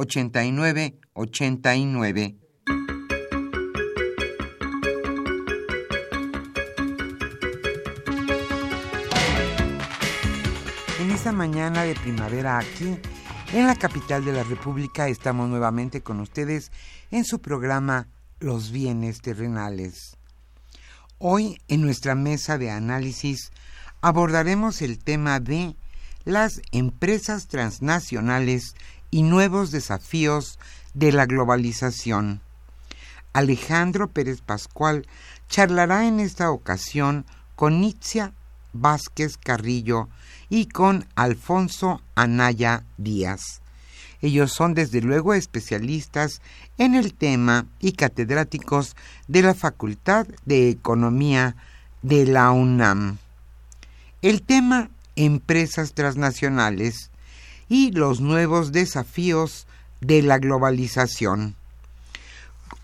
89 89. En esta mañana de primavera aquí, en la capital de la República, estamos nuevamente con ustedes en su programa Los bienes terrenales. Hoy, en nuestra mesa de análisis, abordaremos el tema de las empresas transnacionales y nuevos desafíos de la globalización. Alejandro Pérez Pascual charlará en esta ocasión con Itzia Vázquez Carrillo y con Alfonso Anaya Díaz. Ellos son desde luego especialistas en el tema y catedráticos de la Facultad de Economía de la UNAM. El tema Empresas transnacionales y los nuevos desafíos de la globalización.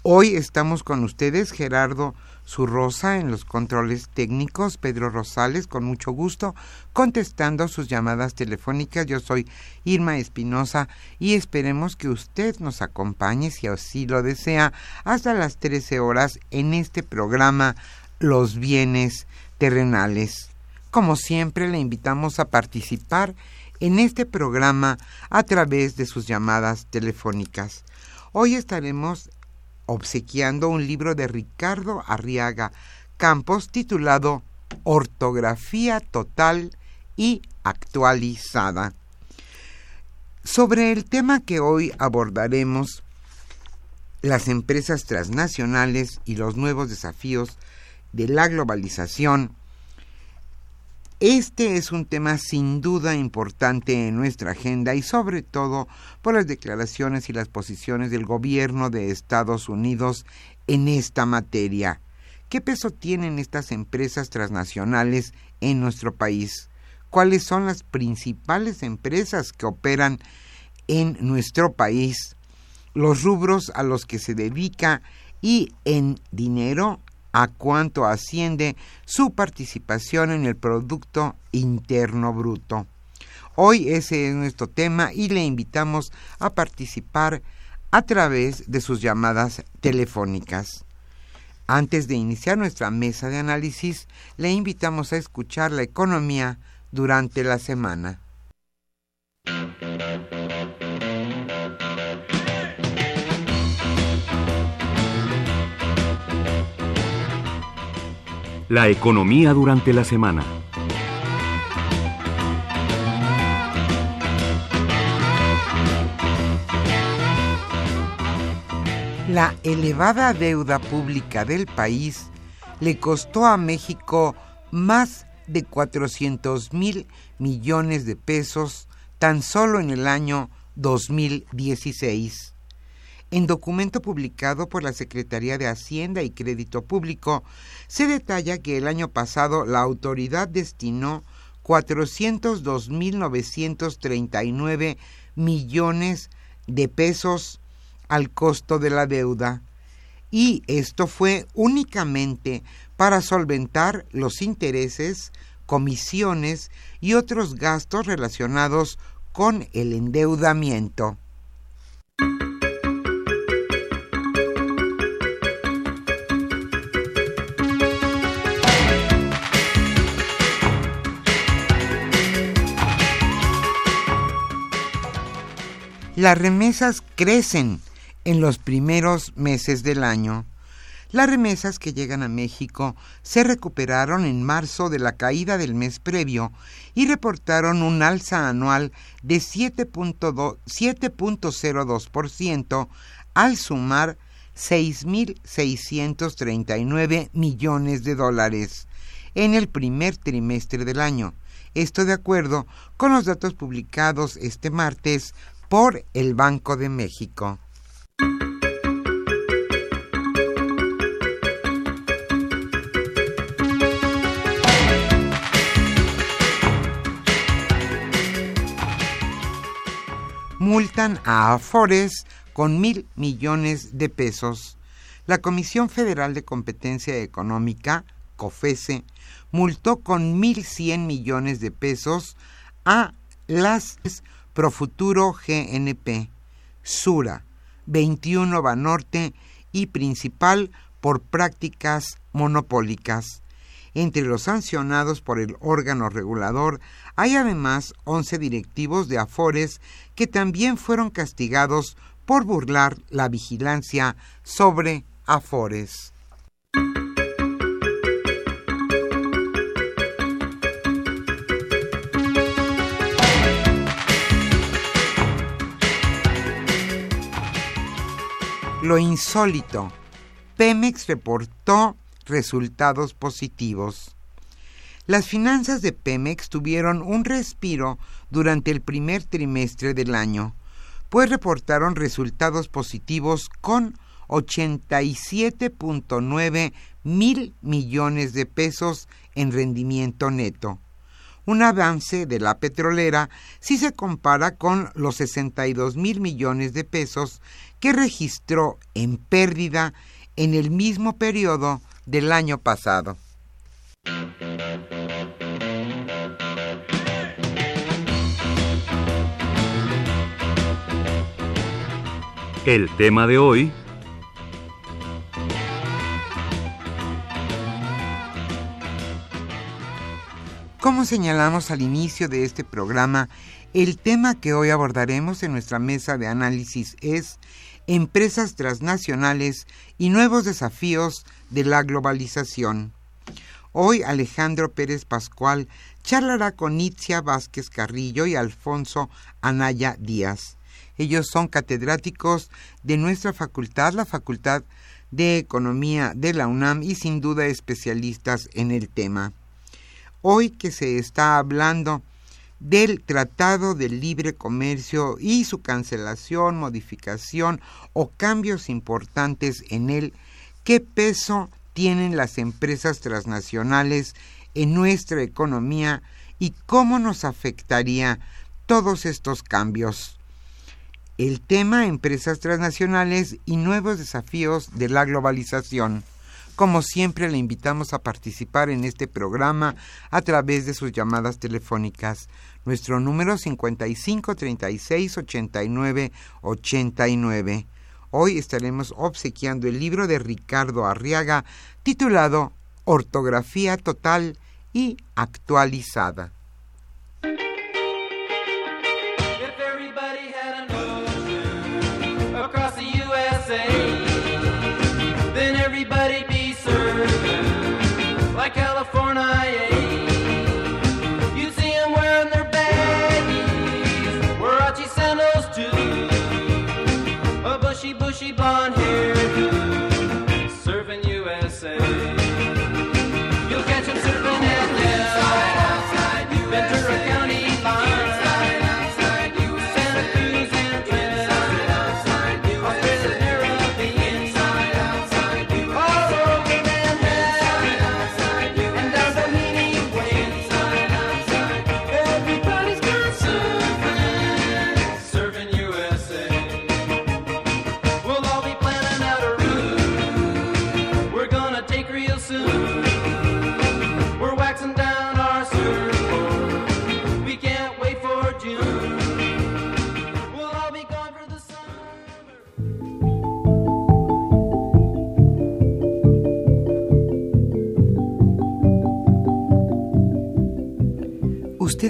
Hoy estamos con ustedes, Gerardo Zurrosa, en los controles técnicos, Pedro Rosales, con mucho gusto, contestando sus llamadas telefónicas. Yo soy Irma Espinosa y esperemos que usted nos acompañe, si así lo desea, hasta las 13 horas en este programa Los bienes terrenales. Como siempre, le invitamos a participar en este programa a través de sus llamadas telefónicas. Hoy estaremos obsequiando un libro de Ricardo Arriaga Campos titulado Ortografía Total y Actualizada. Sobre el tema que hoy abordaremos, las empresas transnacionales y los nuevos desafíos de la globalización, este es un tema sin duda importante en nuestra agenda y sobre todo por las declaraciones y las posiciones del gobierno de Estados Unidos en esta materia. ¿Qué peso tienen estas empresas transnacionales en nuestro país? ¿Cuáles son las principales empresas que operan en nuestro país? Los rubros a los que se dedica y en dinero a cuánto asciende su participación en el Producto Interno Bruto. Hoy ese es nuestro tema y le invitamos a participar a través de sus llamadas telefónicas. Antes de iniciar nuestra mesa de análisis, le invitamos a escuchar la economía durante la semana. La economía durante la semana. La elevada deuda pública del país le costó a México más de 400 mil millones de pesos tan solo en el año 2016. En documento publicado por la Secretaría de Hacienda y Crédito Público, se detalla que el año pasado la autoridad destinó 402.939 millones de pesos al costo de la deuda. y esto fue únicamente para solventar los intereses, comisiones y otros gastos relacionados con el endeudamiento. Las remesas crecen en los primeros meses del año. Las remesas que llegan a México se recuperaron en marzo de la caída del mes previo y reportaron un alza anual de 7.02% al sumar 6.639 millones de dólares en el primer trimestre del año. Esto de acuerdo con los datos publicados este martes por el Banco de México. Multan a Afores con mil millones de pesos. La Comisión Federal de Competencia Económica, COFESE, multó con mil cien millones de pesos a las Profuturo GNP, Sura, 21 Banorte y Principal por prácticas monopólicas. Entre los sancionados por el órgano regulador hay además 11 directivos de Afores que también fueron castigados por burlar la vigilancia sobre Afores. Lo insólito. Pemex reportó resultados positivos. Las finanzas de Pemex tuvieron un respiro durante el primer trimestre del año, pues reportaron resultados positivos con 87.9 mil millones de pesos en rendimiento neto un avance de la petrolera si se compara con los 62 mil millones de pesos que registró en pérdida en el mismo periodo del año pasado. El tema de hoy Como señalamos al inicio de este programa, el tema que hoy abordaremos en nuestra mesa de análisis es empresas transnacionales y nuevos desafíos de la globalización. Hoy Alejandro Pérez Pascual charlará con Itzia Vázquez Carrillo y Alfonso Anaya Díaz. Ellos son catedráticos de nuestra facultad, la Facultad de Economía de la UNAM y sin duda especialistas en el tema hoy que se está hablando del Tratado de Libre Comercio y su cancelación, modificación o cambios importantes en él, ¿qué peso tienen las empresas transnacionales en nuestra economía y cómo nos afectaría todos estos cambios? El tema empresas transnacionales y nuevos desafíos de la globalización. Como siempre, le invitamos a participar en este programa a través de sus llamadas telefónicas. Nuestro número 55 36 89 89. Hoy estaremos obsequiando el libro de Ricardo Arriaga titulado Ortografía Total y Actualizada.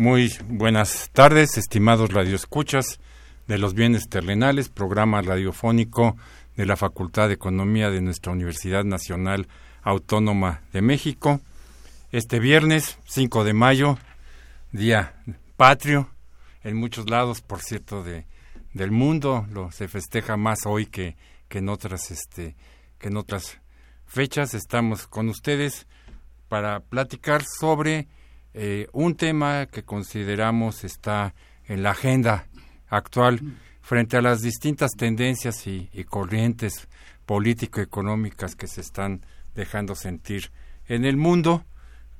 Muy buenas tardes, estimados radioescuchas de los bienes terrenales, programa radiofónico de la Facultad de Economía de nuestra Universidad Nacional Autónoma de México. Este viernes 5 de mayo día patrio en muchos lados, por cierto, de, del mundo. Lo, se festeja más hoy que, que, en otras, este, que en otras fechas. Estamos con ustedes para platicar sobre eh, un tema que consideramos está en la agenda actual frente a las distintas tendencias y, y corrientes político-económicas que se están dejando sentir en el mundo,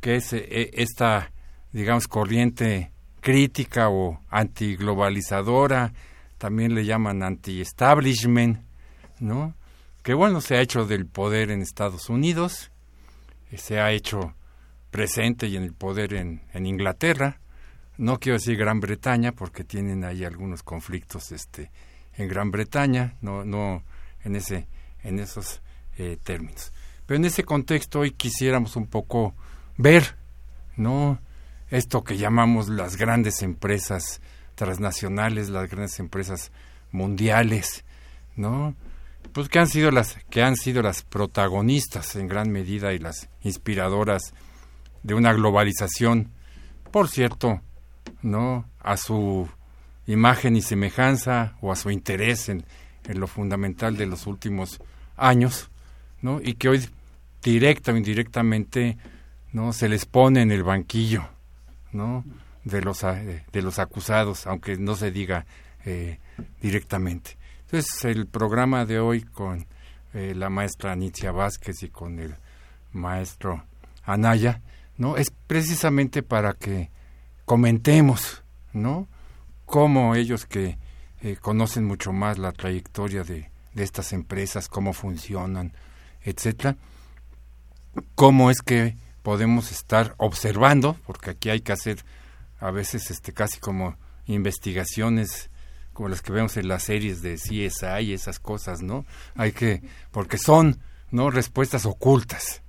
que es eh, esta digamos, corriente crítica o antiglobalizadora, también le llaman anti-establishment, ¿no? Que bueno, se ha hecho del poder en Estados Unidos, eh, se ha hecho presente y en el poder en, en Inglaterra, no quiero decir Gran Bretaña porque tienen ahí algunos conflictos este en Gran Bretaña, no no en ese en esos eh, términos. Pero en ese contexto hoy quisiéramos un poco ver, ¿no? esto que llamamos las grandes empresas transnacionales, las grandes empresas mundiales, ¿no? Pues que han sido las que han sido las protagonistas en gran medida y las inspiradoras de una globalización, por cierto, ¿no? A su imagen y semejanza o a su interés en, lo fundamental de los últimos años, ¿no? Y que hoy directa o indirectamente, ¿no? Se les pone en el banquillo ¿no? de los de los acusados, aunque no se diga eh, directamente. Entonces el programa de hoy con eh, la maestra Anicia Vázquez y con el maestro Anaya, ¿no? Es precisamente para que comentemos, ¿no? Cómo ellos que eh, conocen mucho más la trayectoria de, de estas empresas, cómo funcionan, etcétera, cómo es que podemos estar observando, porque aquí hay que hacer a veces este casi como investigaciones como las que vemos en las series de CSI y esas cosas, ¿no? Hay que porque son, ¿no? respuestas ocultas.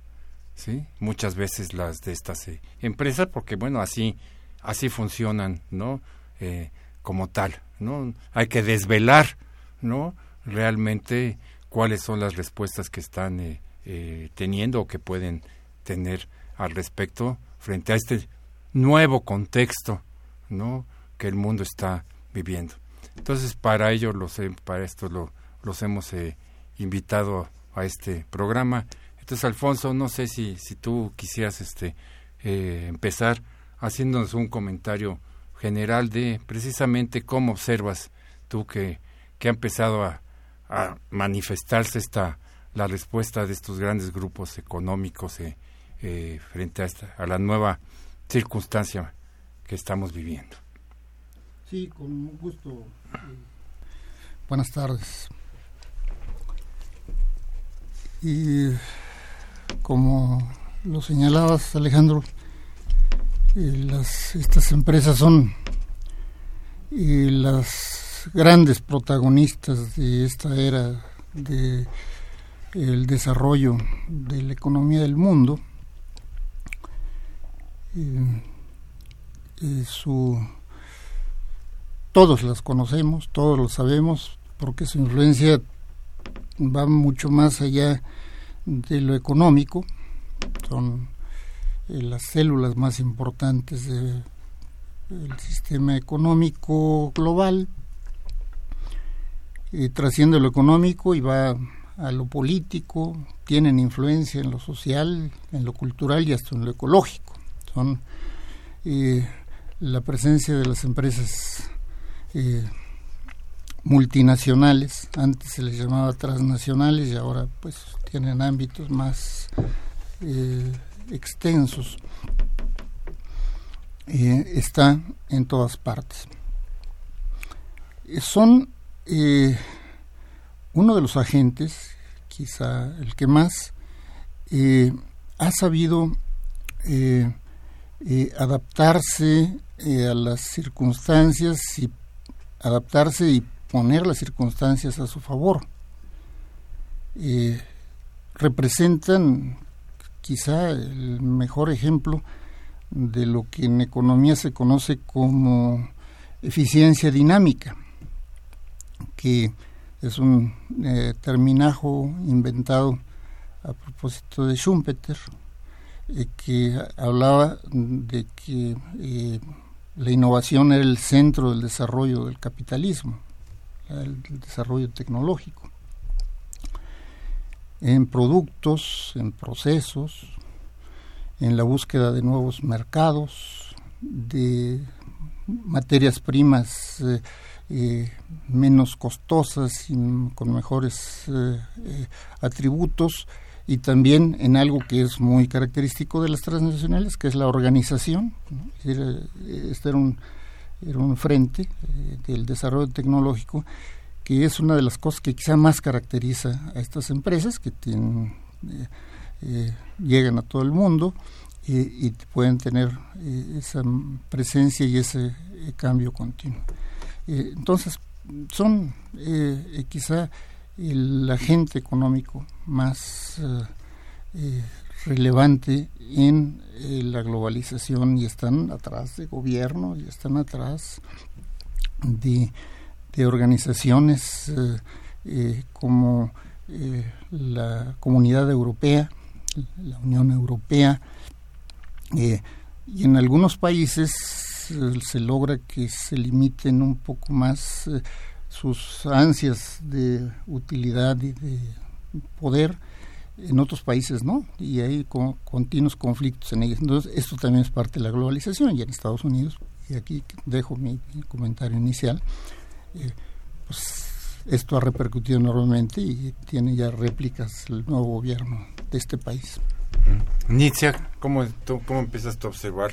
¿Sí? Muchas veces las de estas eh, empresas porque bueno, así así funcionan, ¿no? Eh, como tal, ¿no? Hay que desvelar, ¿no? Realmente cuáles son las respuestas que están eh, teniendo o que pueden tener al respecto frente a este nuevo contexto ¿no? que el mundo está viviendo. Entonces, para ello, los, para esto lo, los hemos eh, invitado a este programa. Entonces, Alfonso, no sé si, si tú quisieras este, eh, empezar haciéndonos un comentario general de precisamente cómo observas tú que, que ha empezado a, manifestarse esta la respuesta de estos grandes grupos económicos eh, eh, frente a, esta, a la nueva circunstancia que estamos viviendo. Sí, con gusto. Buenas tardes. Y como lo señalabas, Alejandro, eh, estas empresas son y las grandes protagonistas de esta era de el desarrollo de la economía del mundo. Su todos las conocemos, todos lo sabemos, porque su influencia va mucho más allá de lo económico, son eh, las células más importantes del sistema económico global, y trasciende lo económico y va a lo político, tienen influencia en lo social, en lo cultural y hasta en lo ecológico. Son eh, la presencia de las empresas eh, multinacionales, antes se les llamaba transnacionales y ahora pues tienen ámbitos más eh, extensos, está en todas partes. son uno de los agentes, quizá el que más, ha sabido adaptarse a las circunstancias y adaptarse y poner las circunstancias a su favor. representan quizá el mejor ejemplo de lo que en economía se conoce como eficiencia dinámica, que es un eh, terminajo inventado a propósito de Schumpeter, eh, que hablaba de que eh, la innovación era el centro del desarrollo del capitalismo, el desarrollo tecnológico en productos, en procesos, en la búsqueda de nuevos mercados, de materias primas eh, eh, menos costosas y con mejores eh, atributos y también en algo que es muy característico de las transnacionales, que es la organización. este era un, era un frente del desarrollo tecnológico que es una de las cosas que quizá más caracteriza a estas empresas que tienen, eh, eh, llegan a todo el mundo y pueden tener eh, esa presencia y ese cambio continuo. entonces, son quizá el agente económico más relevante en la globalización y están atrás de gobierno y están atrás de de organizaciones eh, eh, como eh, la Comunidad Europea, la Unión Europea, y en algunos países se logra que se limiten un poco más sus ansias de utilidad y de poder, en otros países no, y hay continuos conflictos en ellos. Entonces, esto también es parte de la globalización, y en Estados Unidos, y aquí dejo mi comentario inicial, pues esto ha repercutido enormemente y tiene ya réplicas el nuevo gobierno de este país. Nitzia, ¿cómo, ¿cómo empiezas a observar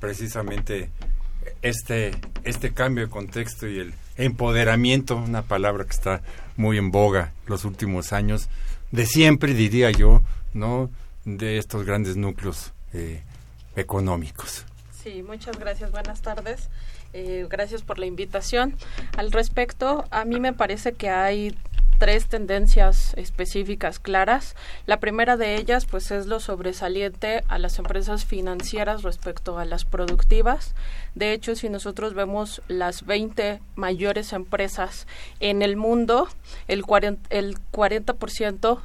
precisamente este, este cambio de contexto y el empoderamiento, una palabra que está muy en boga los últimos años, de siempre diría yo, ¿no? De estos grandes núcleos eh, económicos. Sí, muchas gracias, buenas tardes. Eh, gracias por la invitación. Al respecto, a mí me parece que hay tres tendencias específicas claras. La primera de ellas, pues, es lo sobresaliente a las empresas financieras respecto a las productivas. De hecho, si nosotros vemos las 20 mayores empresas en el mundo, el 40%, el 40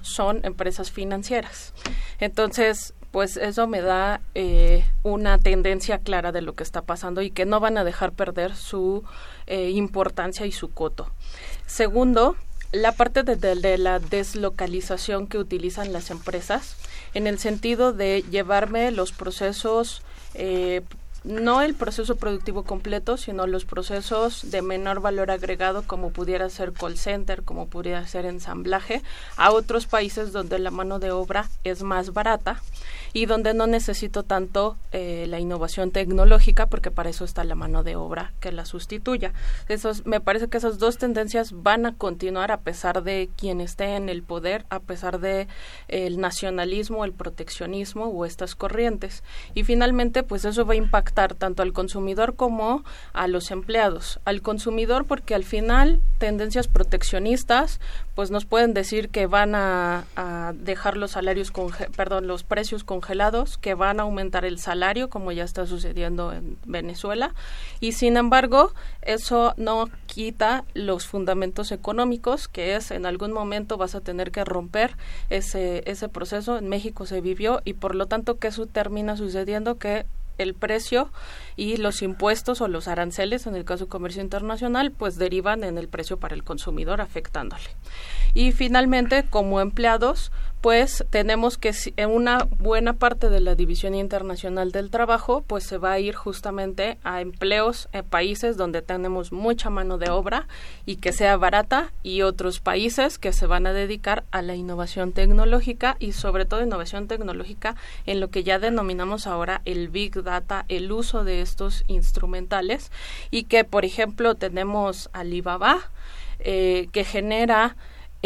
son empresas financieras. Entonces, pues eso me da eh, una tendencia clara de lo que está pasando y que no van a dejar perder su eh, importancia y su coto. Segundo, la parte de, la deslocalización que utilizan las empresas en el sentido de llevarme los procesos eh, no el proceso productivo completo, sino los procesos de menor valor agregado, como pudiera ser call center, como pudiera ser ensamblaje, a otros países donde la mano de obra es más barata y donde no necesito tanto eh, la innovación tecnológica, porque para eso está la mano de obra que la sustituya. Esos, me parece que esas dos tendencias van a continuar a pesar de quien esté en el poder, a pesar de el nacionalismo, el proteccionismo o estas corrientes. Y finalmente, pues eso va a impactar tanto al consumidor como a los empleados. Al consumidor porque al final tendencias proteccionistas pues nos pueden decir que van a, dejar los salarios perdón los precios congelados que van a aumentar el salario como ya está sucediendo en Venezuela. Y sin embargo eso no quita los fundamentos económicos que es en algún momento vas a tener que romper ese ese proceso. En México se vivió y por lo tanto que eso termina sucediendo que el precio y los impuestos o los aranceles, en el caso de comercio internacional, pues derivan en el precio para el consumidor, afectándole. Y finalmente, como empleados, pues tenemos que en una buena parte de la división internacional del trabajo pues se va a ir justamente a empleos en países donde tenemos mucha mano de obra y que sea barata y otros países que se van a dedicar a la innovación tecnológica y sobre todo innovación tecnológica en lo que ya denominamos ahora el big Data el uso de estos instrumentales. Y que, por ejemplo, tenemos Alibaba, eh, que genera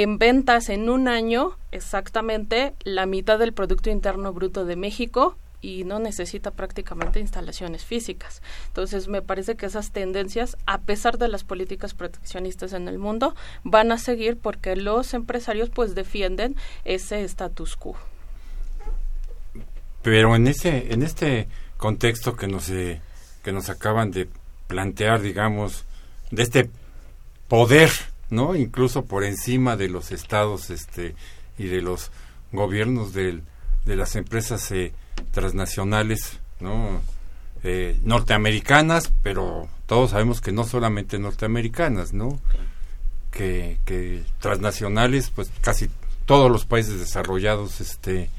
en ventas en un año exactamente la mitad del Producto Interno Bruto de México y no necesita prácticamente instalaciones físicas. Entonces, me parece que esas tendencias, a pesar de las políticas proteccionistas en el mundo, van a seguir porque los empresarios pues defienden ese status quo. Pero en ese en este contexto que nos eh, que nos acaban de plantear, digamos, de este poder, ¿no? Incluso por encima de los estados este y de los gobiernos del, de las empresas eh, transnacionales, ¿no? Eh, norteamericanas, pero todos sabemos que no solamente norteamericanas, ¿no? Que, que transnacionales, pues casi todos los países desarrollados este,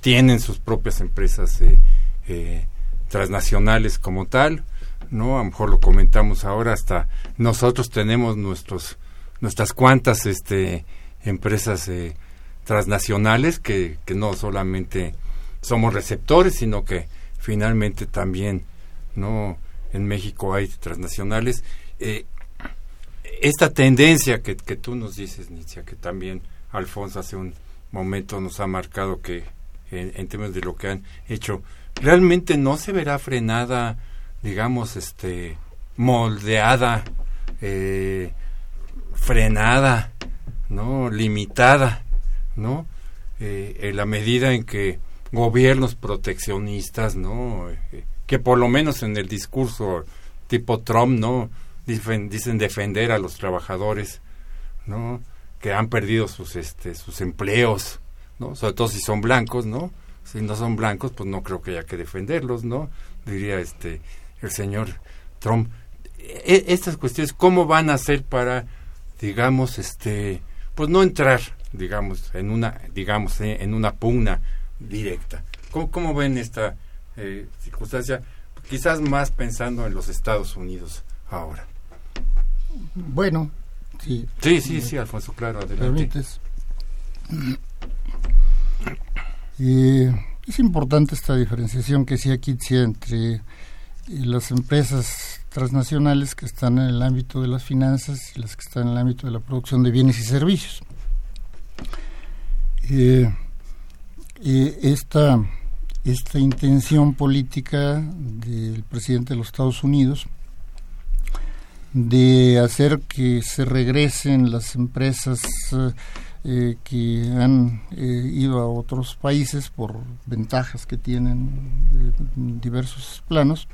tienen sus propias empresas eh, transnacionales como tal, ¿no? A lo mejor lo comentamos ahora, hasta nosotros tenemos nuestros, nuestras cuantas este, empresas eh, transnacionales que, que no solamente somos receptores, sino que finalmente también, ¿no? En México hay transnacionales. Eh, esta tendencia que, que tú nos dices, Nitzia, que también Alfonso hace un momento nos ha marcado que en, en términos de lo que han hecho, realmente no se verá frenada, digamos, este, moldeada, eh, frenada, no, limitada, no, eh, en la medida en que gobiernos proteccionistas, no, eh, que por lo menos en el discurso tipo Trump, no, dicen, defender a los trabajadores, no, que han perdido sus, este, sus empleos, ¿no? Sobre todo si son blancos, ¿no? Si no son blancos, pues no creo que haya que defenderlos, ¿no? Diría este el señor Trump. E estas cuestiones, ¿cómo van a ser para, digamos, este, pues no entrar, digamos, en una, digamos, eh, en una pugna directa? ¿Cómo, cómo ven esta eh, circunstancia? Quizás más pensando en los Estados Unidos ahora. Bueno, sí. Sí, sí, sí, Alfonso, claro, adelante. Permites. Eh, es importante esta diferenciación que sí aquí entre las empresas transnacionales que están en el ámbito de las finanzas y las que están en el ámbito de la producción de bienes y servicios. Eh, eh, esta, esta intención política del presidente de los Estados Unidos de hacer que se regresen las empresas eh, que han ido a otros países por ventajas que tienen en diversos planos.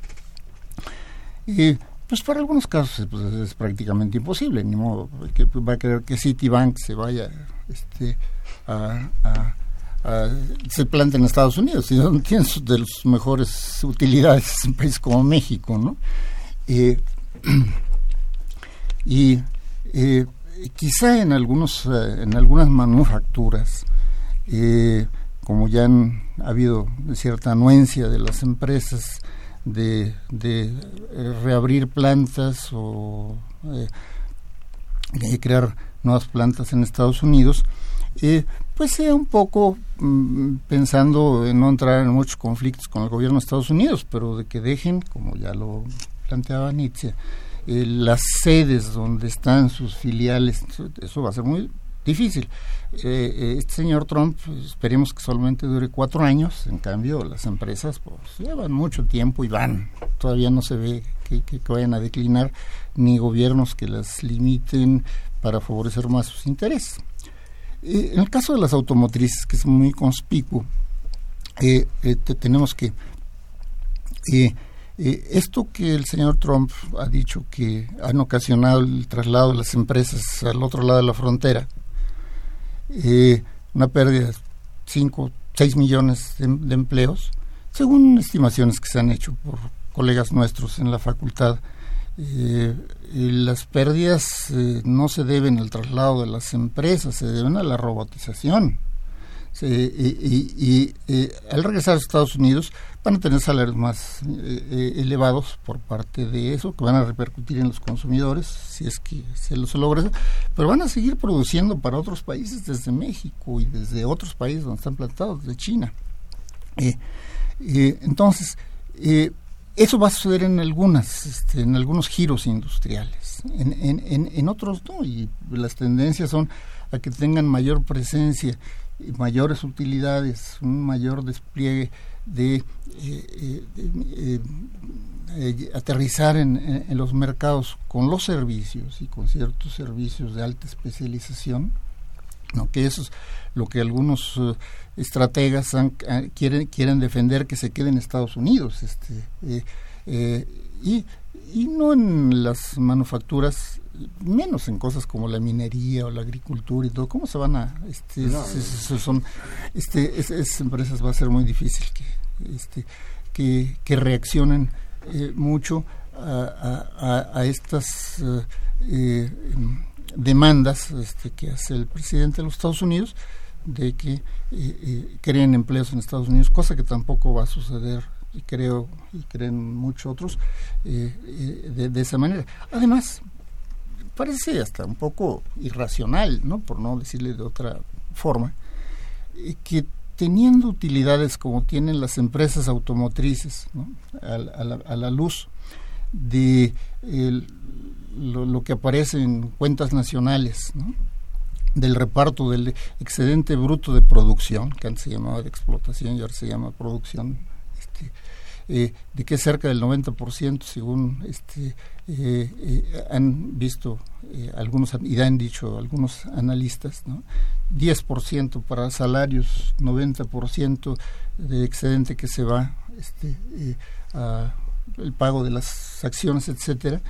Y pues para algunos casos pues, es prácticamente imposible, ni modo que va a querer que Citibank se vaya este, a, se plante en Estados Unidos, y no tiene de las mejores utilidades en un país como México, ¿no? Eh, y eh, quizá en algunos eh, en algunas manufacturas eh, como ya han ha habido cierta anuencia de las empresas de, de eh, reabrir plantas o crear nuevas plantas en Estados Unidos pues sea un poco mm, pensando en no entrar en muchos conflictos con el gobierno de Estados Unidos pero de que dejen como ya lo planteaba Nietzsche eh, las sedes donde están sus filiales, eso va a ser muy difícil. Eh, eh, este señor Trump, esperemos que solamente dure cuatro años, en cambio las empresas pues, llevan mucho tiempo y van, todavía no se ve que, vayan a declinar, ni gobiernos que las limiten para favorecer más sus intereses. Eh, en el caso de las automotrices, que es muy conspicuo, te, tenemos que esto que el señor Trump ha dicho que han ocasionado el traslado de las empresas al otro lado de la frontera, eh, una pérdida de 5, 6 millones de, de, empleos, según estimaciones que se han hecho por colegas nuestros en la facultad. Eh, las pérdidas eh, no se deben al traslado de las empresas, se deben a la robotización. y, y al regresar a Estados Unidos, van a tener salarios más eh, elevados por parte de eso, que van a repercutir en los consumidores, si es que se, lo, se logra, pero van a seguir produciendo para otros países desde México y desde otros países donde están plantados, de China. Eh, eh, entonces, Eh, eso va a suceder en algunas, este, en algunos giros industriales. En, en, en, otros no, y las tendencias son a que tengan mayor presencia, mayores utilidades, un mayor despliegue de, eh, eh, eh, aterrizar en, los mercados con los servicios y con ciertos servicios de alta especialización, ¿no? que eso es lo que algunos estrategas quieren, quieren defender que se quede en Estados Unidos. Este, y, y no en las manufacturas menos en cosas como la minería o la agricultura y todo. ¿Cómo se van a este, son este esas empresas va a ser muy difícil que este que, que reaccionen eh, mucho a, a, estas eh, eh, demandas este, que hace el presidente de los Estados Unidos de que creen empleos en Estados Unidos, cosa que tampoco va a suceder y creo y creen muchos otros de, de, esa manera. Además, parece hasta un poco irracional, ¿no? Por no decirle de otra forma, eh, que teniendo utilidades como tienen las empresas automotrices, a, la, luz de lo, que aparece en cuentas nacionales, del reparto del excedente bruto de producción, que antes se llamaba de explotación y ahora se llama producción, eh, de que cerca del 90% según este eh, eh, han visto eh, algunos y han dicho algunos analistas, ¿no? 10% para salarios, 90% de excedente que se va este, a el pago de las acciones, etcétera.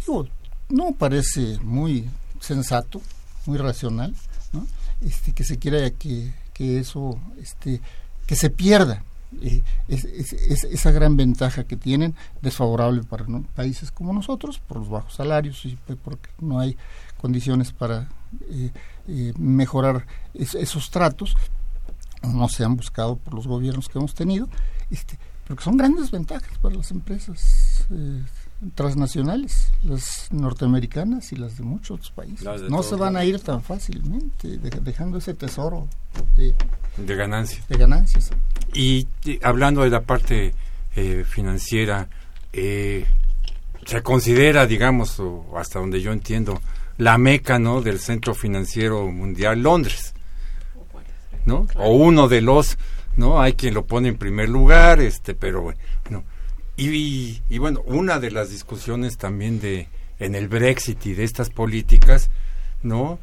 Digo, no parece muy sensato, muy racional, ¿no? Este, que se quiera que, que eso, este, que se pierda eh, es, esa gran ventaja que tienen, desfavorable para países como nosotros, por los bajos salarios y pues, porque no hay condiciones para eh, eh, mejorar esos tratos, no se han buscado por los gobiernos que hemos tenido, este, pero que son grandes ventajas para las empresas transnacionales, las norteamericanas y las de muchos otros países. No se van a ir tan fácilmente, dejando ese tesoro de, de ganancias. De ganancias. Y, hablando de la parte eh, financiera, eh, se considera, digamos, o hasta donde yo entiendo, la meca, ¿no? Del Centro Financiero Mundial Londres, ¿no? O uno de los, ¿no? Hay quien lo pone en primer lugar, este, pero bueno. Y, y, bueno, una de las discusiones también de en el Brexit y de estas políticas, ¿no?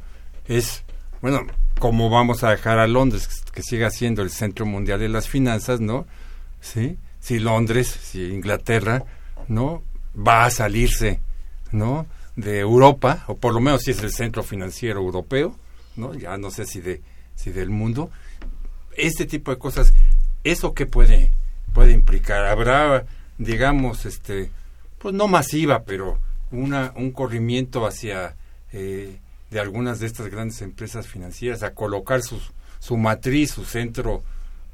Es, bueno, cómo vamos a dejar a Londres que siga siendo el centro mundial de las finanzas, ¿no? Sí, si Londres, si Inglaterra, ¿no? Va a salirse, ¿no? De Europa, o por lo menos si es el centro financiero europeo, ¿no? Ya no sé si de si del mundo. Este tipo de cosas, eso qué puede puede implicar, habrá digamos este pues no masiva, pero una un corrimiento hacia eh, de algunas de estas grandes empresas financieras a colocar sus, su matriz, su centro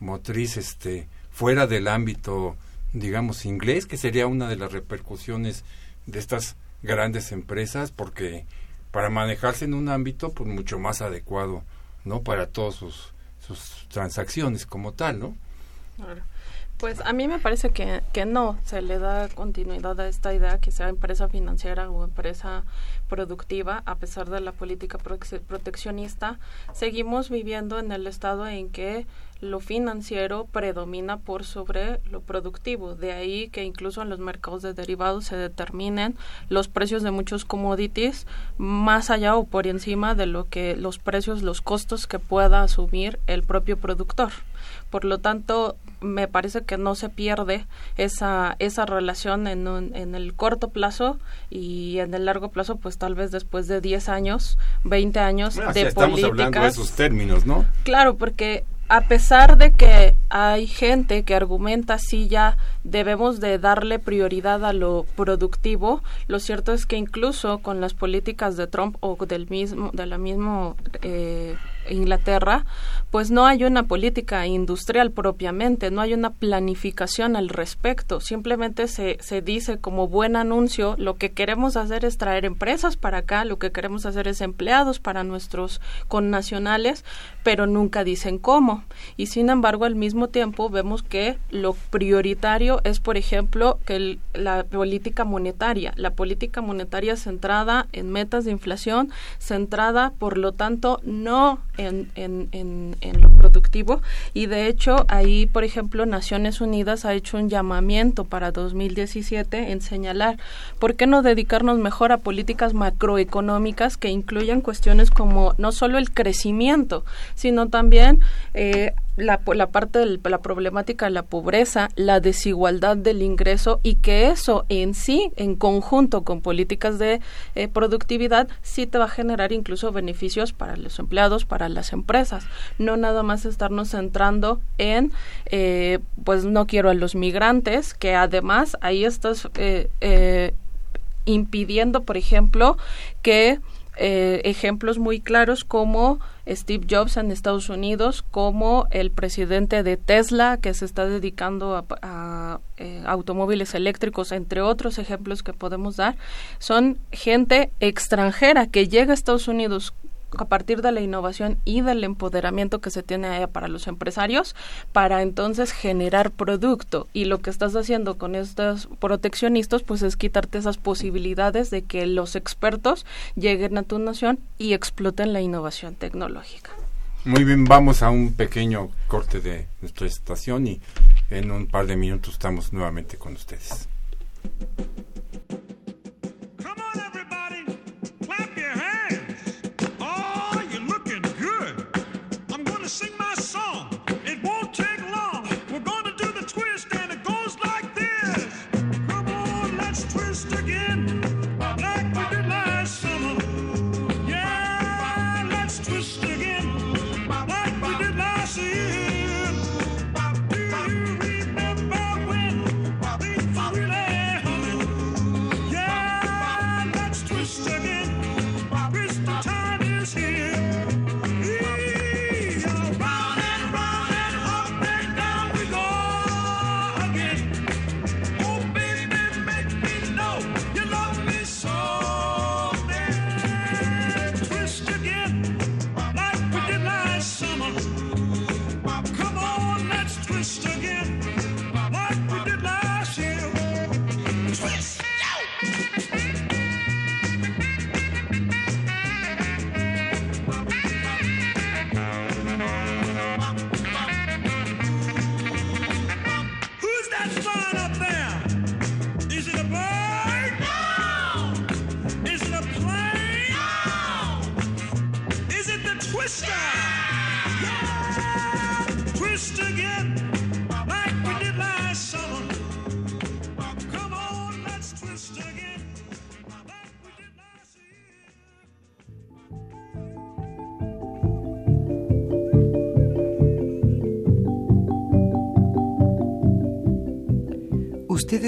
motriz este fuera del ámbito digamos inglés, que sería una de las repercusiones de estas grandes empresas porque para manejarse en un ámbito pues mucho más adecuado, ¿no? Para todas sus, sus transacciones como tal, ¿no? Pues a mí me parece que, que no se le da continuidad a esta idea que sea empresa financiera o empresa productiva, a pesar de la política proteccionista, seguimos viviendo en el estado en que lo financiero predomina por sobre lo productivo. De ahí que incluso en los mercados de derivados se determinen los precios de muchos commodities más allá o por encima de lo que los precios, los costos que pueda asumir el propio productor. Por lo tanto, me parece que no se pierde esa, esa relación en, en el corto plazo y en el largo plazo, pues tal vez después de 10 años, 20 años de estamos hablando de esos términos, ¿no? Claro, porque a pesar de que hay gente que argumenta si ya debemos de darle prioridad a lo productivo, lo cierto es que incluso con las políticas de Trump o del mismo de la mismo eh, Inglaterra, pues no hay una política industrial propiamente, no hay una planificación al respecto, simplemente se, se dice como buen anuncio, lo que queremos hacer es traer empresas para acá, lo que queremos hacer es empleados para nuestros connacionales, pero nunca dicen cómo. Y sin embargo, al mismo tiempo vemos que lo prioritario es, por ejemplo, que la política monetaria, la política monetaria centrada en metas de inflación, centrada, por lo tanto, no en, en, en, en lo productivo. Y de hecho, ahí, por ejemplo, Naciones Unidas ha hecho un llamamiento para 2017 en señalar por qué no dedicarnos mejor a políticas macroeconómicas que incluyan cuestiones como no solo el crecimiento, sino también eh, la, la parte de la problemática de la pobreza, la desigualdad del ingreso y que eso en sí, en conjunto con políticas de eh, productividad, sí te va a generar incluso beneficios para los empleados, para las empresas. No nada más estarnos centrando en, eh, pues no quiero a los migrantes, que además ahí estás eh, impidiendo, por ejemplo, que ejemplos muy claros como Steve Jobs en Estados Unidos como el presidente de Tesla que se está dedicando a, eh, automóviles eléctricos, entre otros ejemplos que podemos dar, son gente extranjera que llega a Estados Unidos a partir de la innovación y del empoderamiento que se tiene para los empresarios para entonces generar producto y lo que estás haciendo con estos proteccionistas pues es quitarte esas posibilidades de que los expertos lleguen a tu nación y exploten la innovación tecnológica. Muy bien, vamos a un pequeño corte de nuestra estación y en un par de minutos estamos nuevamente con ustedes.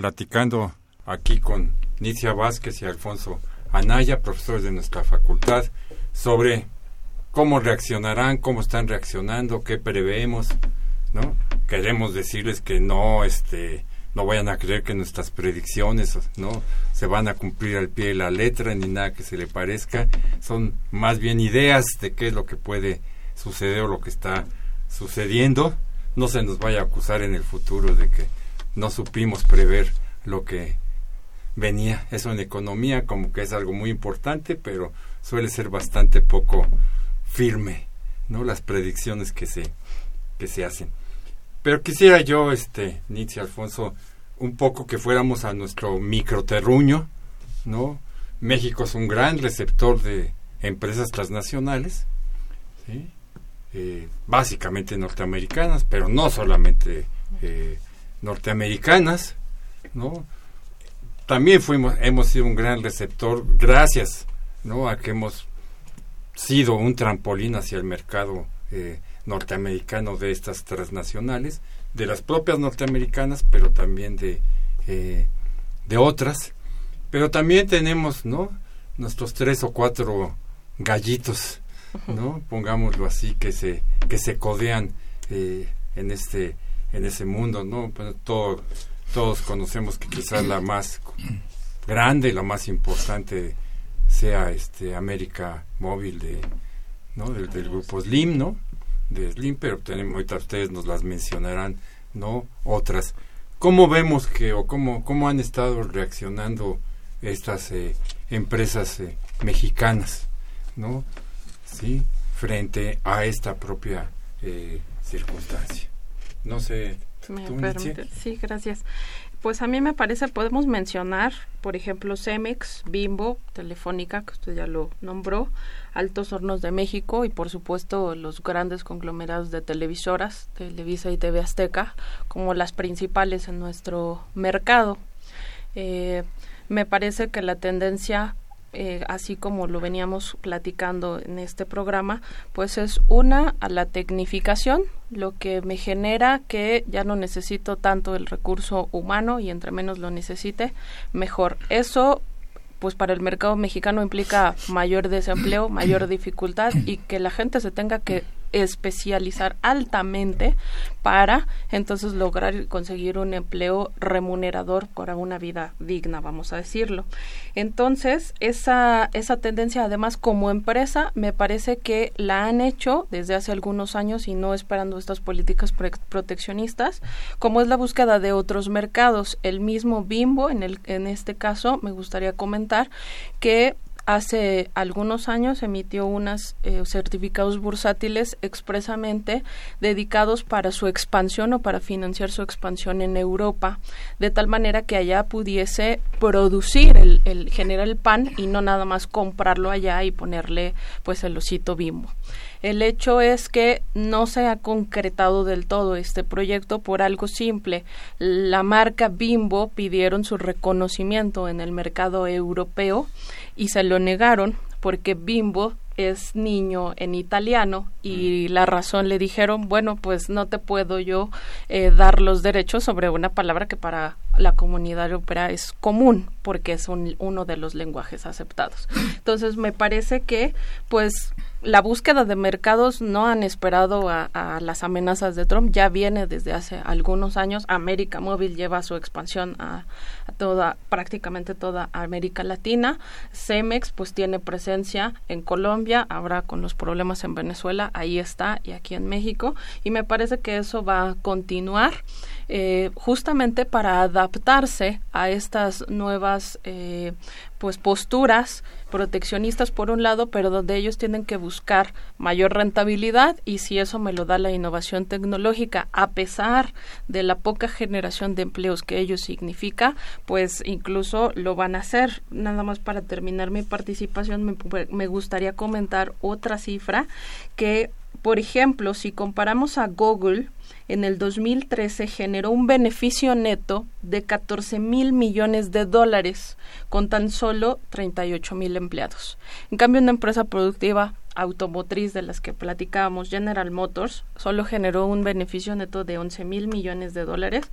platicando aquí con Nicia Vázquez y Alfonso Anaya, profesores de nuestra facultad, sobre cómo reaccionarán, cómo están reaccionando, qué preveemos, ¿no? Queremos decirles que no, este, no vayan a creer que nuestras predicciones, ¿no? Se van a cumplir al pie de la letra ni nada que se le parezca, son más bien ideas de qué es lo que puede suceder o lo que está sucediendo. No se nos vaya a acusar en el futuro de que no supimos prever lo que venía. Eso en economía como que es algo muy importante, pero suele ser bastante poco firme, ¿no? Las predicciones que se, que se hacen. Pero quisiera yo, este, Nietzsche Alfonso, un poco que fuéramos a nuestro microterruño, ¿no? México es un gran receptor de empresas transnacionales. eh, básicamente norteamericanas, pero no solamente eh, norteamericanas, ¿no? También fuimos, hemos sido un gran receptor gracias, ¿no? A que hemos sido un trampolín hacia el mercado eh, norteamericano de estas transnacionales, de las propias norteamericanas, pero también de, de otras. Pero también tenemos, ¿no? Nuestros tres o cuatro gallitos ¿no? Pongámoslo así, que se, que se codean eh, en este en ese mundo, ¿no? todos conocemos que quizás la más grande, la más importante sea este América Móvil de ¿no? del, grupo Slim, ¿no? De Slim, pero tenemos ahorita ustedes nos las mencionarán, ¿no? Otras. ¿Cómo vemos que o cómo cómo han estado reaccionando estas eh, empresas eh, mexicanas, ¿no? ¿sí? frente a esta propia eh, circunstancia. No sé. Me permite. Sí, gracias. Pues a mí me parece, podemos mencionar, por ejemplo, Cemex, Bimbo, Telefónica, que usted ya lo nombró, Altos Hornos de México y, por supuesto, los grandes conglomerados de televisoras, Televisa y TV Azteca, como las principales en nuestro mercado. Eh, me parece que la tendencia eh, así como lo veníamos platicando en este programa, pues es una a la tecnificación, lo que me genera que ya no necesito tanto el recurso humano y entre menos lo necesite, mejor. Eso pues para el mercado mexicano implica mayor desempleo, mayor dificultad y que la gente se tenga que especializar altamente para entonces lograr conseguir un empleo remunerador para una vida digna, vamos a decirlo. Entonces, esa, esa tendencia, además, como empresa, me parece que la han hecho desde hace algunos años y no esperando estas políticas proteccionistas, como es la búsqueda de otros mercados. El mismo Bimbo, en, el, en este caso, me gustaría comentar que hace algunos años emitió unos eh, certificados bursátiles expresamente dedicados para su expansión o para financiar su expansión en Europa, de tal manera que allá pudiese producir el, el generar el pan y no nada más comprarlo allá y ponerle pues el osito bimbo. El hecho es que no se ha concretado del todo este proyecto por algo simple. La marca Bimbo pidieron su reconocimiento en el mercado europeo y se lo negaron porque Bimbo es niño en italiano y la razón le dijeron, bueno, pues no te puedo yo eh, dar los derechos sobre una palabra que para la comunidad europea es común porque es uno de los lenguajes aceptados. Entonces me parece que pues la búsqueda de mercados no han esperado a, las amenazas de Trump, ya viene desde hace algunos años. América Móvil lleva su expansión a, toda, prácticamente toda América Latina. Cemex pues tiene presencia en Colombia, ahora con los problemas en Venezuela, ahí está, y aquí en México, y me parece que eso va a continuar. Eh, justamente para adaptarse a estas nuevas eh, pues posturas proteccionistas por un lado, pero donde ellos tienen que buscar mayor rentabilidad y si eso me lo da la innovación tecnológica, a pesar de la poca generación de empleos que ello significa, pues incluso lo van a hacer. Nada más para terminar mi participación, me, me gustaría comentar otra cifra que, por ejemplo, si comparamos a Google, en el 2013 generó un beneficio neto de 14 mil millones de dólares con tan solo 38 mil empleados. En cambio, una empresa productiva automotriz de las que platicábamos, General Motors, solo generó un beneficio neto de 11 mil millones de dólares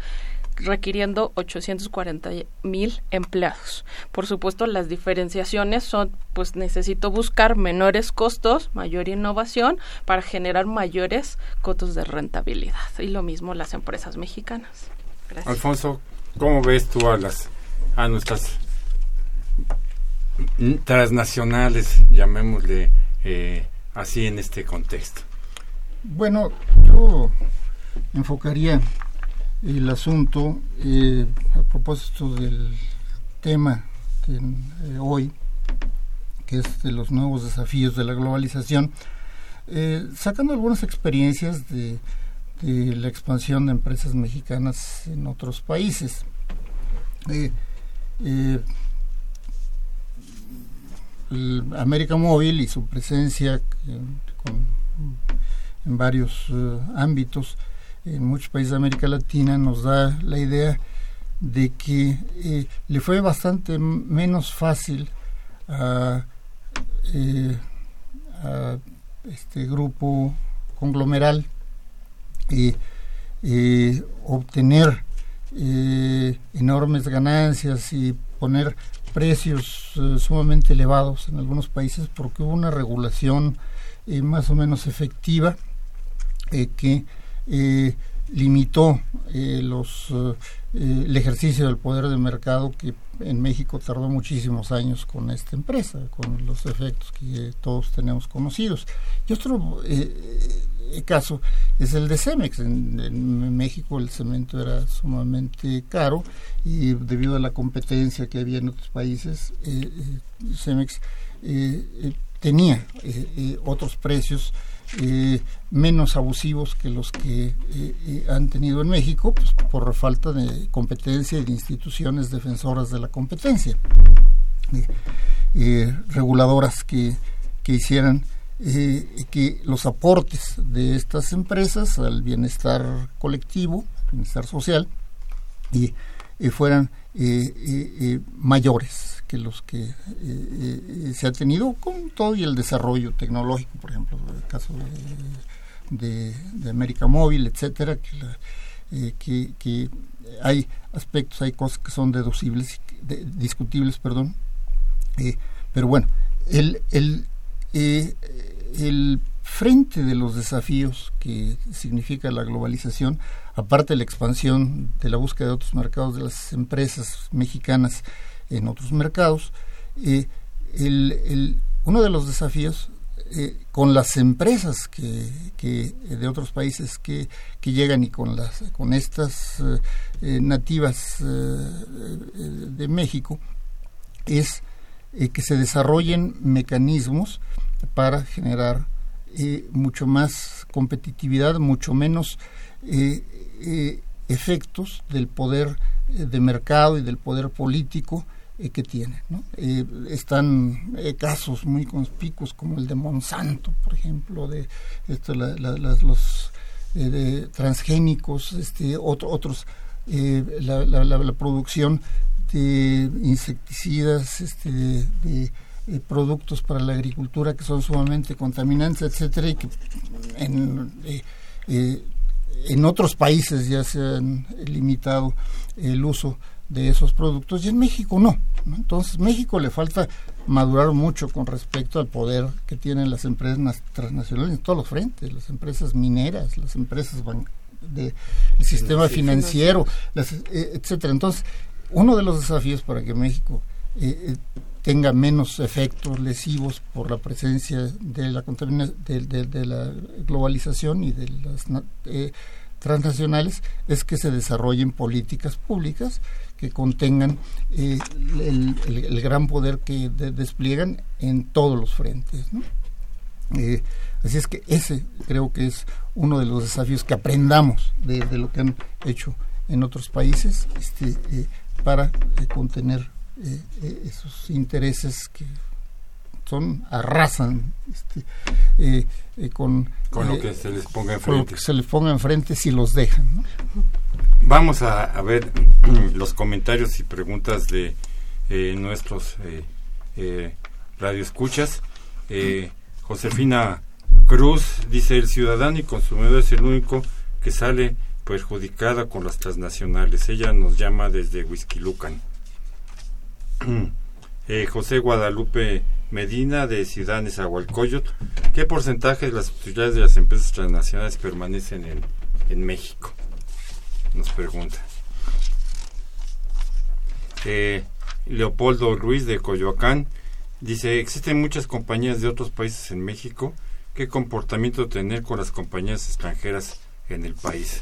requiriendo 840 mil empleados. Por supuesto, las diferenciaciones son, pues necesito buscar menores costos, mayor innovación para generar mayores cotos de rentabilidad. Y lo mismo las empresas mexicanas. Alfonso, ¿cómo ves tú a las a nuestras transnacionales, llamémosle eh, así en este contexto? Bueno, yo enfocaría el asunto eh, a propósito del tema que, eh, hoy, que es de los nuevos desafíos de la globalización, eh, sacando algunas experiencias de, la expansión de empresas mexicanas en otros países. América Móvil y su presencia en varios ámbitos en muchos países de América Latina nos da la idea de que eh, le fue bastante menos fácil a, eh, a este grupo conglomeral obtener enormes ganancias y poner precios sumamente elevados en algunos países porque hubo una regulación más o menos efectiva que eh, limitó eh, los, eh, el ejercicio del poder de mercado que en México tardó muchísimos años con esta empresa, con los efectos que todos tenemos conocidos. Y otro caso es el de Cemex. En, México el cemento era sumamente caro y debido a la competencia que había en otros países, Cemex tenía otros precios eh, menos abusivos que los que eh, eh, han tenido en México, pues, por falta de competencia y de instituciones defensoras de la competencia, reguladoras que, que hicieran que los aportes de estas empresas al bienestar colectivo, bienestar social, y, fueran mayores que los que eh, eh, se ha tenido con todo y el desarrollo tecnológico, por ejemplo, el caso de, de, América Móvil, etcétera, que, eh, que, hay aspectos, hay cosas que son deducibles, discutibles, perdón, pero bueno, el, el, el frente de los desafíos que significa la globalización, aparte de la expansión de la búsqueda de otros mercados de las empresas mexicanas en otros mercados. Eh, uno de los desafíos eh, con las empresas que, que, de otros países que, llegan y con las con estas eh, nativas de México es que se desarrollen mecanismos para generar mucho más competitividad, mucho menos efectos del poder de mercado y del poder político eh, que tienen. Eh, están eh, casos muy conspicuos como el de Monsanto, por ejemplo, de los transgénicos, otros, la, producción de insecticidas, este, de, productos para la agricultura que son sumamente contaminantes, etcétera, y que en, en otros países ya se han limitado el uso de esos productos y en México no. Entonces, México le falta madurar mucho con respecto al poder que tienen las empresas transnacionales en todos los frentes, las empresas mineras, las empresas del sistema financiero, las, eh, etcétera. Entonces, uno de los desafíos para que México eh, eh, tenga menos efectos lesivos por la presencia de la de, de, la globalización y de las transnacionales es que se desarrollen políticas públicas que contengan eh, el, gran poder que despliegan en todos los frentes. Eh, así es que ese creo que es uno de los desafíos que aprendamos de, lo que han hecho en otros países este, eh, para contener esos intereses que son arrasan este, con, con lo que se les ponga enfrente. se les ponga enfrente si los dejan. Vamos a, ver los comentarios y preguntas de eh, nuestros eh, eh, radioescuchas. Eh, Josefina Cruz dice, el ciudadano y consumidor es el único que sale perjudicada con las transnacionales. Ella nos llama desde Huizquilucan. eh, José Guadalupe Medina de Ciudad Nezahualcóyotl. ¿Qué porcentaje de las utilidades de las empresas transnacionales permanecen en, en México? nos pregunta. Eh, Leopoldo Ruiz de Coyoacán dice, existen muchas compañías de otros países en México. ¿Qué comportamiento tener con las compañías extranjeras en el país?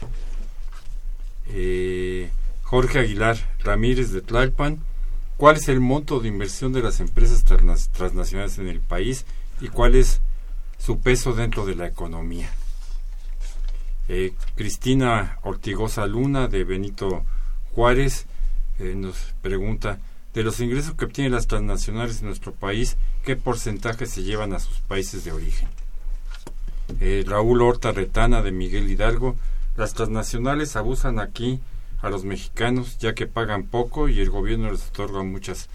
Eh, Jorge Aguilar Ramírez de Tlalpan, ¿cuál es el monto de inversión de las empresas transnacionales en el país y cuál es su peso dentro de la economía? Eh, Cristina Ortigosa Luna de Benito Juárez eh, nos pregunta, de los ingresos que obtienen las transnacionales en nuestro país, ¿qué porcentaje se llevan a sus países de origen? Raúl Horta Retana de Miguel Hidalgo, las transnacionales abusan aquí a los mexicanos ya que pagan poco y el gobierno les otorga muchas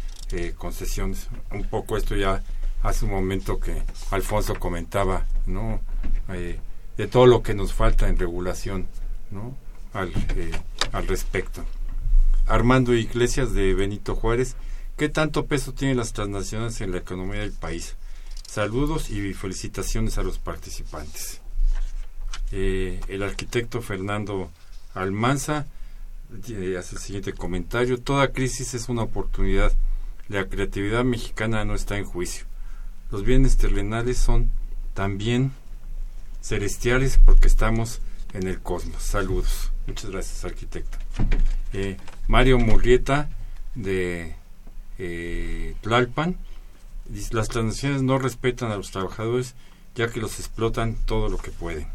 concesiones. Un poco esto ya hace un momento que Alfonso comentaba, ¿no? de todo lo que nos falta en regulación, ¿no? Al, al respecto. Armando Iglesias de Benito Juárez, ¿qué tanto peso tienen las transnacionales en la economía del país? Saludos y felicitaciones a los participantes. Eh, el arquitecto Fernando Almanza eh, hace el siguiente comentario. Toda crisis es una oportunidad. La creatividad mexicana no está en juicio. Los bienes terrenales son también celestiales porque estamos en el cosmos. Saludos. Muchas gracias, arquitecto. Eh, Mario Murrieta de eh, Tlalpan. Las transnacionales no respetan a los trabajadores ya que los explotan todo lo que pueden.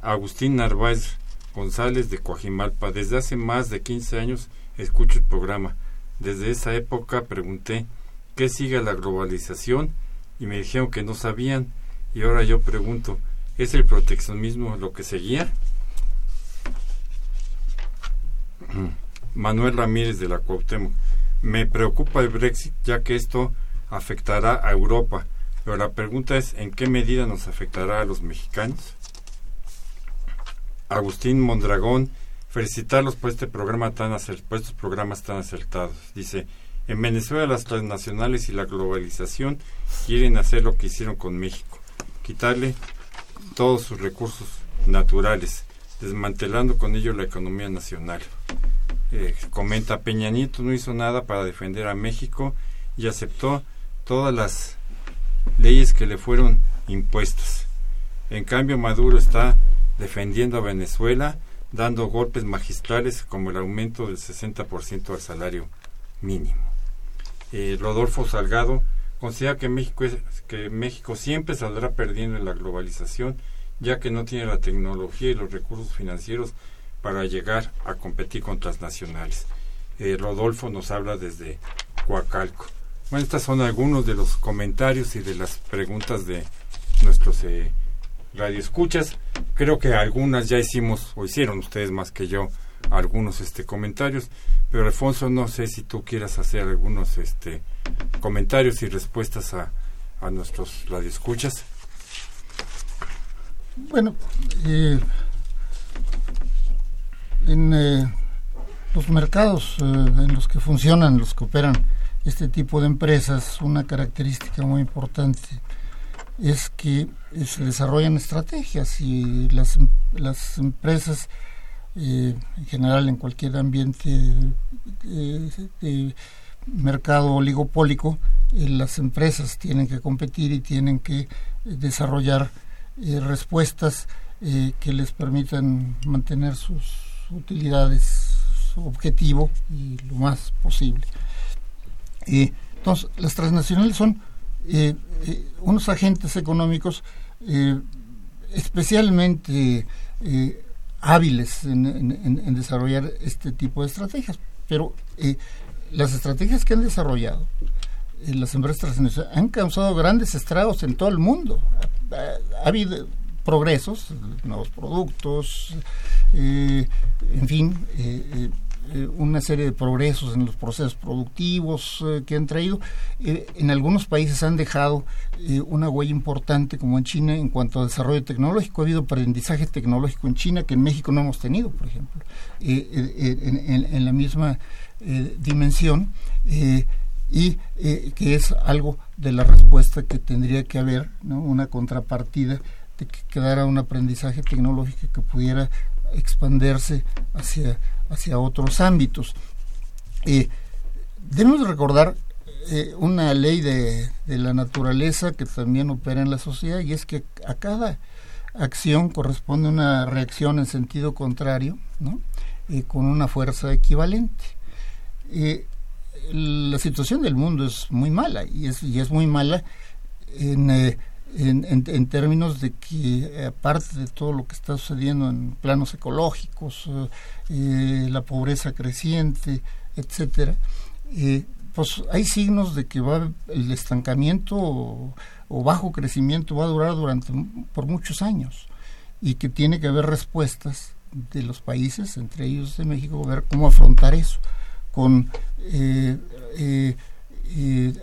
Agustín Narváez González de Coajimalpa. Desde hace más de 15 años escucho el programa. Desde esa época pregunté qué sigue la globalización y me dijeron que no sabían y ahora yo pregunto, ¿es el proteccionismo lo que seguía? Manuel Ramírez de la Cuauhtémoc. Me preocupa el Brexit ya que esto afectará a Europa, pero la pregunta es ¿en qué medida nos afectará a los mexicanos? Agustín Mondragón, felicitarlos por este programa tan por estos programas tan acertados. Dice, en Venezuela las transnacionales y la globalización quieren hacer lo que hicieron con México, quitarle todos sus recursos naturales, desmantelando con ello la economía nacional. Eh, comenta Peña Nieto no hizo nada para defender a México y aceptó todas las leyes que le fueron impuestas. En cambio, Maduro está defendiendo a Venezuela, dando golpes magistrales como el aumento del 60% al salario mínimo. Eh, Rodolfo Salgado considera que México, que México siempre saldrá perdiendo en la globalización, ya que no tiene la tecnología y los recursos financieros para llegar a competir con transnacionales. Eh, Rodolfo nos habla desde Coacalco. Bueno, estos son algunos de los comentarios y de las preguntas de nuestros eh, radioescuchas. Creo que algunas ya hicimos, o hicieron ustedes más que yo, algunos este comentarios, pero Alfonso, no sé si tú quieras hacer algunos este comentarios y respuestas a, a nuestros radioescuchas. Bueno, eh, en eh, los mercados eh, en los que funcionan, los que operan este tipo de empresas, una característica muy importante es que eh, se desarrollan estrategias y las, las empresas en general en cualquier ambiente de mercado oligopólico, las empresas tienen que competir y tienen que desarrollar respuestas que les permitan mantener sus utilidades objetivo y lo más posible. Eh, entonces, las transnacionales son eh, eh, unos agentes económicos especialmente hábiles en, desarrollar este tipo de estrategias, pero las estrategias que han desarrollado las empresas transnacionales han causado grandes estragos en todo el mundo. ha habido progresos, nuevos productos, eh, en fin, eh, eh, una serie de progresos en los procesos productivos que han traído. en algunos países han dejado una huella importante, como en China, en cuanto a desarrollo tecnológico. Ha habido aprendizaje tecnológico en China que en México no hemos tenido, por ejemplo, en, la misma dimensión. y que es algo de la respuesta que tendría que haber, ¿no? una contrapartida que quedara un aprendizaje tecnológico que pudiera expandirse hacia, hacia otros ámbitos. Eh, debemos recordar eh, una ley de, de, la naturaleza que también opera en la sociedad y es que a cada acción corresponde una reacción en sentido contrario, ¿no? Eh, con una fuerza equivalente. Eh, la situación del mundo es muy mala y es, y es muy mala en en, términos de que eh, aparte de todo lo que está sucediendo en planos ecológicos, eh, eh, la pobreza creciente, etcétera, pues hay signos de que va el estancamiento o bajo crecimiento va a durar durante por muchos años y que tiene que haber respuestas de los países, entre ellos de México, ver cómo afrontar eso, con eh,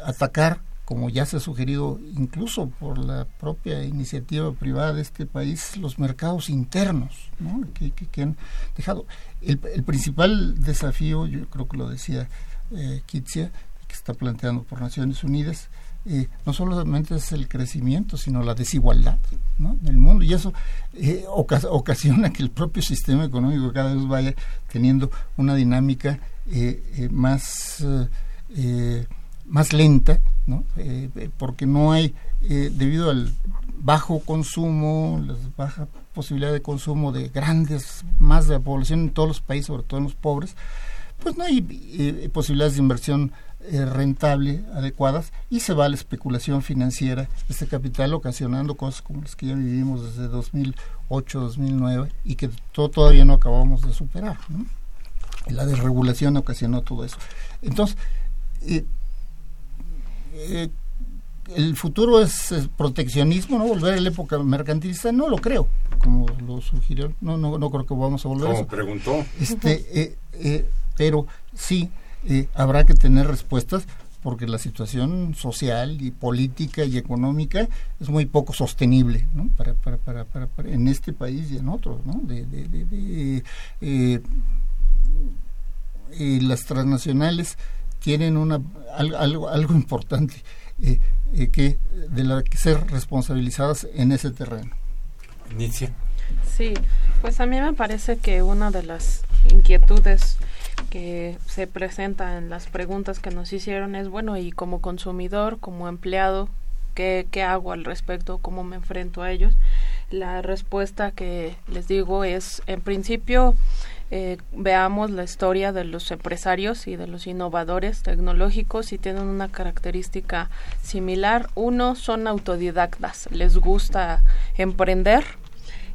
atacar, como ya se ha sugerido incluso por la propia iniciativa privada de este país, los mercados internos que, que, han dejado. El, el, principal desafío, yo creo que lo decía eh, Kitsia, que está planteando por Naciones Unidas, eh, no solamente es el crecimiento, sino la desigualdad ¿no? del mundo. Y eso eh, ocasiona que el propio sistema económico cada vez vaya teniendo una dinámica eh, más, más lenta, ¿no? porque no hay, debido al bajo consumo, la baja posibilidad de consumo de grandes más de la población en todos los países, sobre todo en los pobres, pues no hay posibilidades de inversión eh, rentable, adecuadas, y se va a la especulación financiera, este capital ocasionando cosas como las que ya vivimos desde 2008, 2009 y que todavía no acabamos de superar. La desregulación ocasionó todo eso. Entonces, eh, eh, el futuro es, proteccionismo, ¿no? Volver a la época mercantilista, no lo creo, como lo sugirió, no, no, no creo que vamos a volver a eso. preguntó. Este, pero sí, eh, habrá que tener respuestas porque la situación social y política y económica es muy poco sostenible ¿no? para, para, para, para, en este país y en otros. ¿no? De, de, de, eh, eh, las transnacionales tienen una, algo, algo importante eh, eh, que de la que ser responsabilizadas en ese terreno. Inicia. Sí, pues a mí me parece que una de las inquietudes que se presenta en las preguntas que nos hicieron es, bueno, y como consumidor, como empleado, ¿qué, qué hago al respecto? ¿Cómo me enfrento a ellos? La respuesta que les digo es, en principio, eh, veamos la historia de los empresarios y de los innovadores tecnológicos y tienen una característica similar. Uno, son autodidactas, les gusta emprender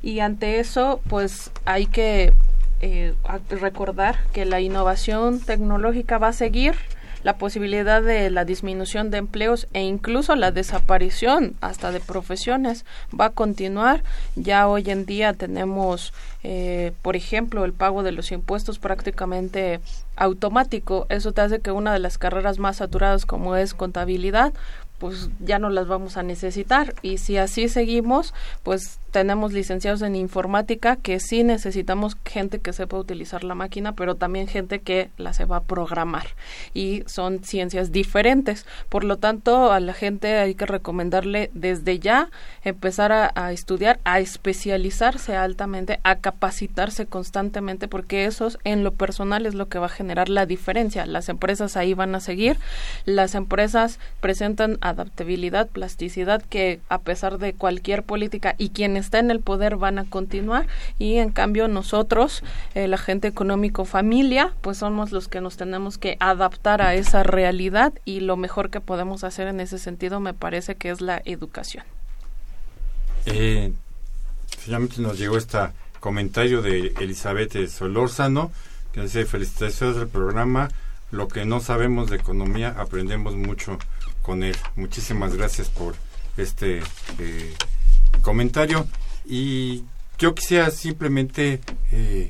y ante eso, pues hay que eh, recordar que la innovación tecnológica va a seguir la posibilidad de la disminución de empleos e incluso la desaparición hasta de profesiones va a continuar. Ya hoy en día tenemos, eh, por ejemplo, el pago de los impuestos prácticamente automático. Eso te hace que una de las carreras más saturadas como es contabilidad, pues ya no las vamos a necesitar. Y si así seguimos pues tenemos licenciados en informática que sí necesitamos gente que sepa utilizar la máquina pero también gente que la sepa programar. Y son ciencias diferentes. Por lo tanto a la gente hay que recomendarle desde ya empezar a, a estudiar a especializarse altamente a capacitarse constantemente porque eso en lo personal es lo que va a generar la diferencia. Las empresas ahí van a seguir. Las empresas presentan adaptabilidad, plasticidad que a pesar de cualquier política y quien está en el poder van a continuar y en cambio nosotros, el agente económico familia, pues somos los que nos tenemos que adaptar a esa realidad y lo mejor que podemos hacer en ese sentido me parece que es la educación. Eh, finalmente nos llegó este comentario de Elizabeth Solórzano que dice felicitaciones al programa lo que no sabemos de economía aprendemos mucho con él. Muchísimas gracias por este eh, comentario y yo quisiera simplemente eh,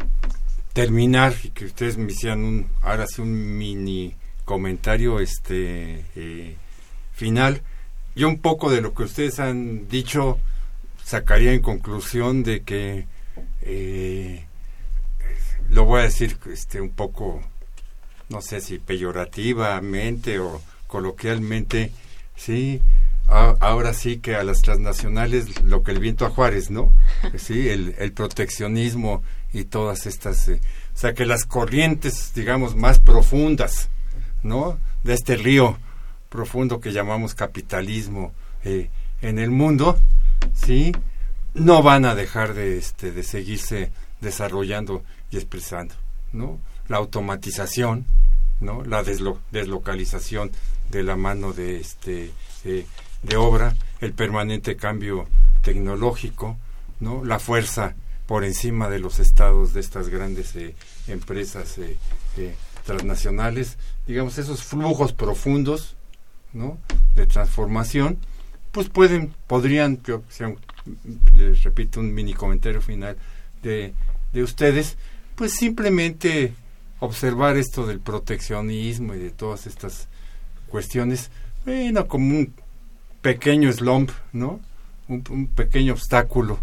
terminar y que ustedes me hicieran un ahora sí un mini comentario este eh, final yo un poco de lo que ustedes han dicho sacaría en conclusión de que lo voy a decir este un poco no sé si peyorativamente o coloquialmente, sí, ahora sí que a las transnacionales lo que el viento a Juárez, ¿no? Sí, el, el proteccionismo y todas estas, eh, o sea, que las corrientes, digamos, más profundas, ¿no? De este río profundo que llamamos capitalismo eh, en el mundo, sí, no van a dejar de, este, de seguirse desarrollando y expresando, ¿no? La automatización, ¿no? La deslocalización de la mano de este de obra, el permanente cambio tecnológico, ¿no? La fuerza por encima de los estados de estas grandes eh, empresas eh, eh, transnacionales, digamos esos flujos profundos. De transformación pues pueden, podrían, les repito un mini comentario final de ustedes, pues simplemente observar esto del proteccionismo y de todas estas cuestiones, bueno, como un pequeño slump, ¿no? Un, pequeño obstáculo,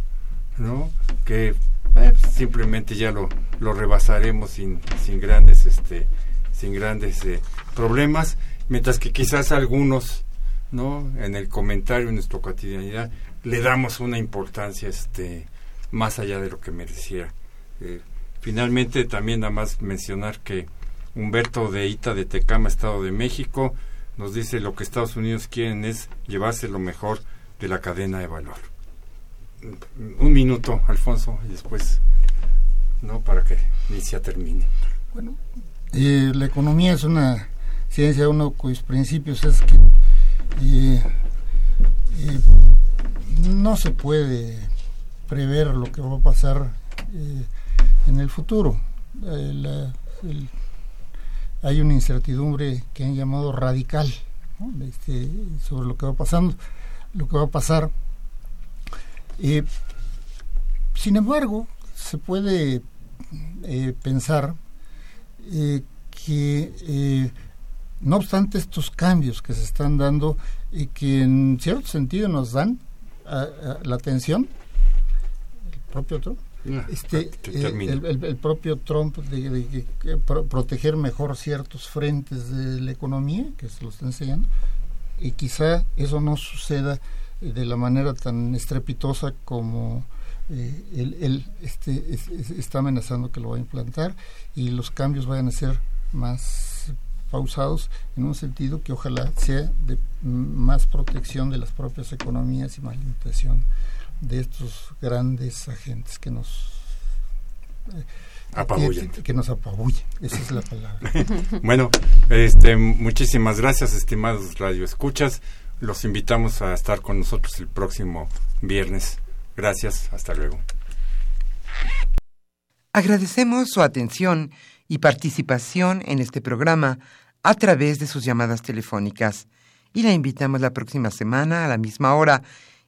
¿no? Que eh, simplemente ya lo, lo rebasaremos sin, sin grandes, este, sin grandes eh, problemas, mientras que quizás algunos, ¿no? En el comentario, en nuestra cotidianidad, le damos una importancia, este, más allá de lo que mereciera. Eh, finalmente, también nada más mencionar que Humberto de Ita de Tecama, Estado de México, nos dice lo que Estados Unidos quieren es llevarse lo mejor de la cadena de valor. Un minuto, Alfonso, y después, ¿no? Para que Inicia termine. Bueno, eh, la economía es una ciencia, uno cuyos principios es que eh, eh, no se puede prever lo que va a pasar en el futuro. hay una incertidumbre que han llamado radical este, sobre lo que va pasando, lo que va a pasar. sin embargo, se puede pensar que no obstante estos cambios que se están dando y que en cierto sentido nos dan la atención, el propio Trump, ah, este, eh, el, propio Trump de, proteger mejor ciertos frentes de la economía, que se lo está enseñando, y quizá eso no suceda de la manera tan estrepitosa como eh, él, este, está amenazando que lo va a implantar y los cambios vayan a ser más pausados en un sentido que ojalá sea de más protección de las propias economías y más limitación de estos grandes agentes que nos eh, apabullen. Que, nos apabullen, esa es la palabra. bueno, este, muchísimas gracias, estimados radioescuchas. Los invitamos a estar con nosotros el próximo viernes. Gracias, hasta luego. Agradecemos su atención y participación en este programa a través de sus llamadas telefónicas y la invitamos la próxima semana a la misma hora